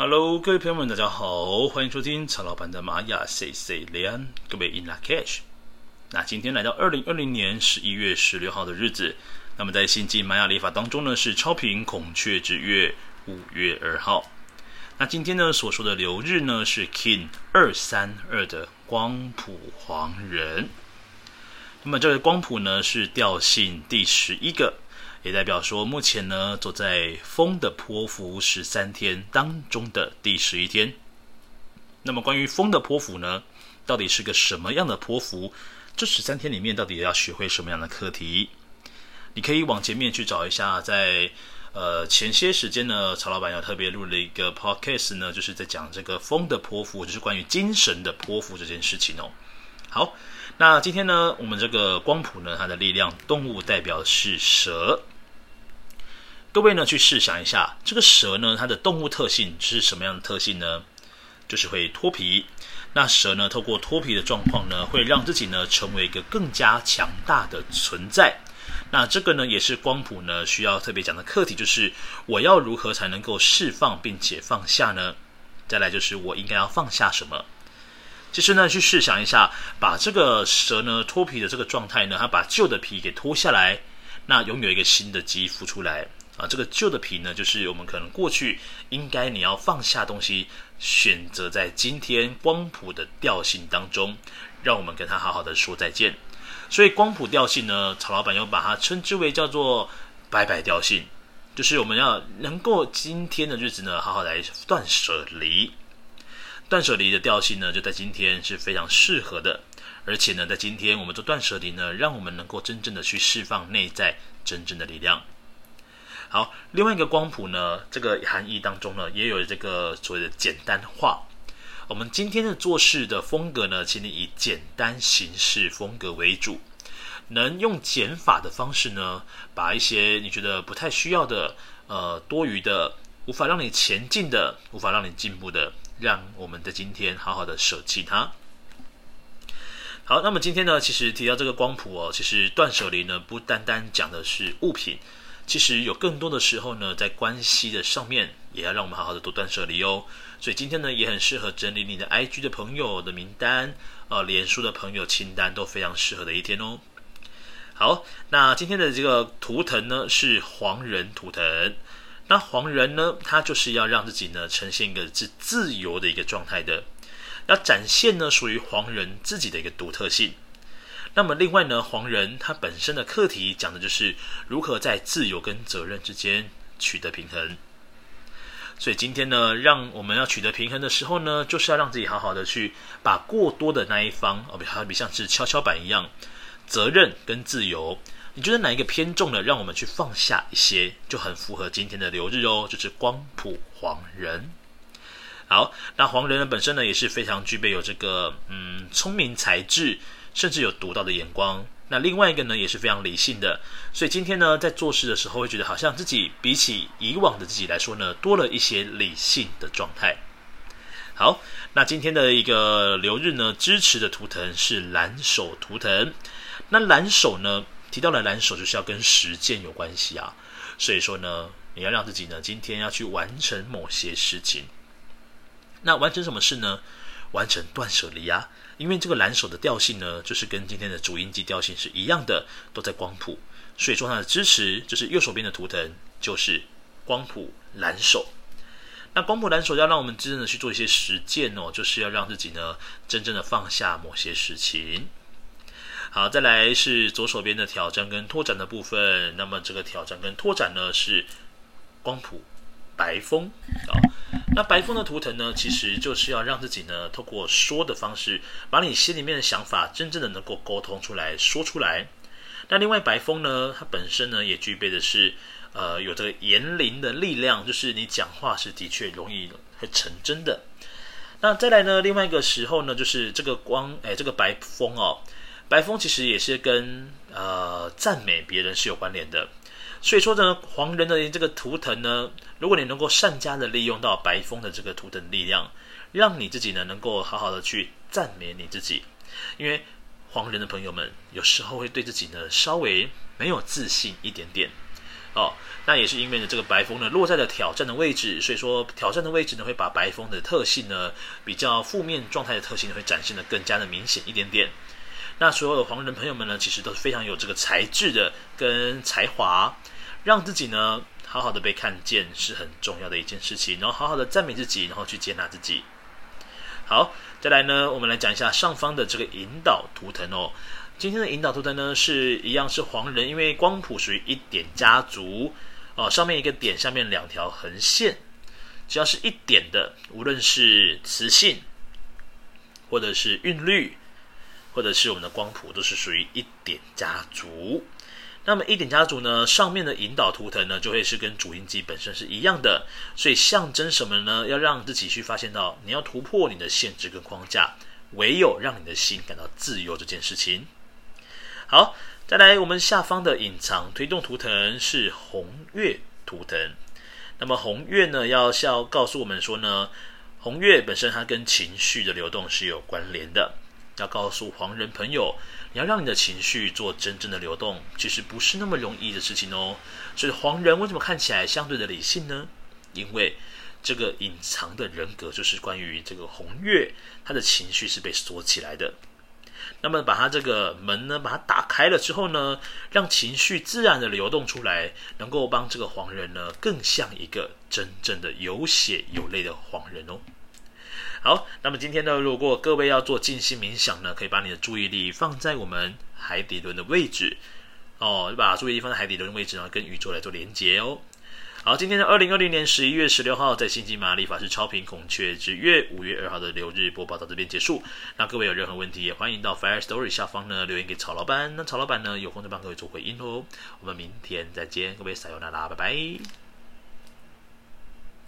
Hello，各位朋友们，大家好，欢迎收听曹老板的玛雅 C C 雷安，各位 In Lak'ech。那今天来到二零二零年十一月十六号的日子，那么在新晋玛雅历法当中呢，是超频孔雀之月五月二号。那今天呢所说的流日呢是 King 二三二的光谱黄人。那么这个光谱呢是调性第十一个。也代表说，目前呢，走在风的波符十三天当中的第十一天。那么，关于风的波符呢，到底是个什么样的波符？这十三天里面，到底要学会什么样的课题？你可以往前面去找一下，在呃前些时间呢，曹老板要特别录了一个 podcast 呢，就是在讲这个风的波符，就是关于精神的波符这件事情哦。好，那今天呢，我们这个光谱呢，它的力量动物代表是蛇。各位呢，去试想一下，这个蛇呢，它的动物特性是什么样的特性呢？就是会脱皮。那蛇呢，透过脱皮的状况呢，会让自己呢，成为一个更加强大的存在。那这个呢，也是光谱呢需要特别讲的课题，就是我要如何才能够释放并且放下呢？再来就是我应该要放下什么？其实呢，去试想一下，把这个蛇呢脱皮的这个状态呢，它把旧的皮给脱下来，那拥有一个新的肌肤出来。啊，这个旧的皮呢，就是我们可能过去应该你要放下东西，选择在今天光谱的调性当中，让我们跟他好好的说再见。所以光谱调性呢，曹老板又把它称之为叫做拜拜调性，就是我们要能够今天的日子呢，好好来断舍离。断舍离的调性呢，就在今天是非常适合的，而且呢，在今天我们做断舍离呢，让我们能够真正的去释放内在真正的力量。好，另外一个光谱呢，这个含义当中呢，也有这个所谓的简单化。我们今天的做事的风格呢，请你以简单形式风格为主，能用减法的方式呢，把一些你觉得不太需要的、呃多余的、无法让你前进的、无法让你进步的，让我们的今天好好的舍弃它。好，那么今天呢，其实提到这个光谱哦，其实断舍离呢，不单单讲的是物品。其实有更多的时候呢，在关系的上面，也要让我们好好的多断舍离哦。所以今天呢，也很适合整理你的 IG 的朋友的名单，呃，脸书的朋友清单都非常适合的一天哦。好，那今天的这个图腾呢，是黄人图腾。那黄人呢，他就是要让自己呢呈现一个是自由的一个状态的，要展现呢属于黄人自己的一个独特性。那么另外呢，黄人他本身的课题讲的就是如何在自由跟责任之间取得平衡。所以今天呢，让我们要取得平衡的时候呢，就是要让自己好好的去把过多的那一方，哦，比好比像是跷跷板一样，责任跟自由，你觉得哪一个偏重了，让我们去放下一些，就很符合今天的流日哦，就是光谱黄人。好，那黄人呢本身呢也是非常具备有这个嗯聪明才智。甚至有独到的眼光。那另外一个呢，也是非常理性的。所以今天呢，在做事的时候，会觉得好像自己比起以往的自己来说呢，多了一些理性的状态。好，那今天的一个流日呢，支持的图腾是蓝手图腾。那蓝手呢，提到了蓝手就是要跟实践有关系啊。所以说呢，你要让自己呢，今天要去完成某些事情。那完成什么事呢？完成断舍离啊。因为这个蓝手的调性呢，就是跟今天的主音级调性是一样的，都在光谱，所以说它的支持就是右手边的图腾就是光谱蓝手。那光谱蓝手要让我们真正的去做一些实践哦，就是要让自己呢真正的放下某些事情。好，再来是左手边的挑战跟拓展的部分，那么这个挑战跟拓展呢是光谱白风啊。那白风的图腾呢，其实就是要让自己呢，透过说的方式，把你心里面的想法真正的能够沟通出来，说出来。那另外白风呢，它本身呢也具备的是，呃，有这个言灵的力量，就是你讲话是的确容易会成真的。那再来呢，另外一个时候呢，就是这个光，哎，这个白风哦，白风其实也是跟呃赞美别人是有关联的。所以说呢，黄人的这个图腾呢，如果你能够善加的利用到白风的这个图腾力量，让你自己呢能够好好的去赞美你自己，因为黄人的朋友们有时候会对自己呢稍微没有自信一点点，哦，那也是因为呢，这个白风呢落在了挑战的位置，所以说挑战的位置呢会把白风的特性呢比较负面状态的特性会展现得更加的明显一点点。那所有的黄人朋友们呢，其实都是非常有这个才智的跟才华，让自己呢好好的被看见是很重要的一件事情，然后好好的赞美自己，然后去接纳自己。好，再来呢，我们来讲一下上方的这个引导图腾哦。今天的引导图腾呢，是一样是黄人，因为光谱属于一点家族哦，上面一个点，下面两条横线，只要是一点的，无论是磁性，或者是韵律，或者是我们的光谱，都是属于一点家族。那么一点家族呢，上面的引导图腾呢，就会是跟主印记本身是一样的，所以象征什么呢？要让自己去发现到，你要突破你的限制跟框架，唯有让你的心感到自由这件事情。好，再来，我们下方的隐藏推动图腾是红月图腾。那么红月呢，要是要告诉我们说呢，红月本身它跟情绪的流动是有关联的。要告诉黄人朋友，你要让你的情绪做真正的流动，其实不是那么容易的事情哦。所以黄人为什么看起来相对的理性呢？因为这个隐藏的人格就是关于这个红月，他的情绪是被锁起来的。那么把他这个门呢，把它打开了之后呢，让情绪自然的流动出来，能够帮这个黄人呢，更像一个真正的有血有泪的黄人哦。好，那么今天呢，如果各位要做静心冥想呢，可以把你的注意力放在我们海底轮的位置哦，把注意力放在海底轮的位置呢，跟宇宙来做连接哦。好，今天的二零二零年十一月十六号，在星际玛雅历法师超频孔雀之月五月二号的流日播报到这边结束。那各位有任何问题，也欢迎到 Fire Story 下方呢留言给曹老板。那曹老板呢有空就帮各位做回应哦。我们明天再见，各位撒由那拉，拜拜。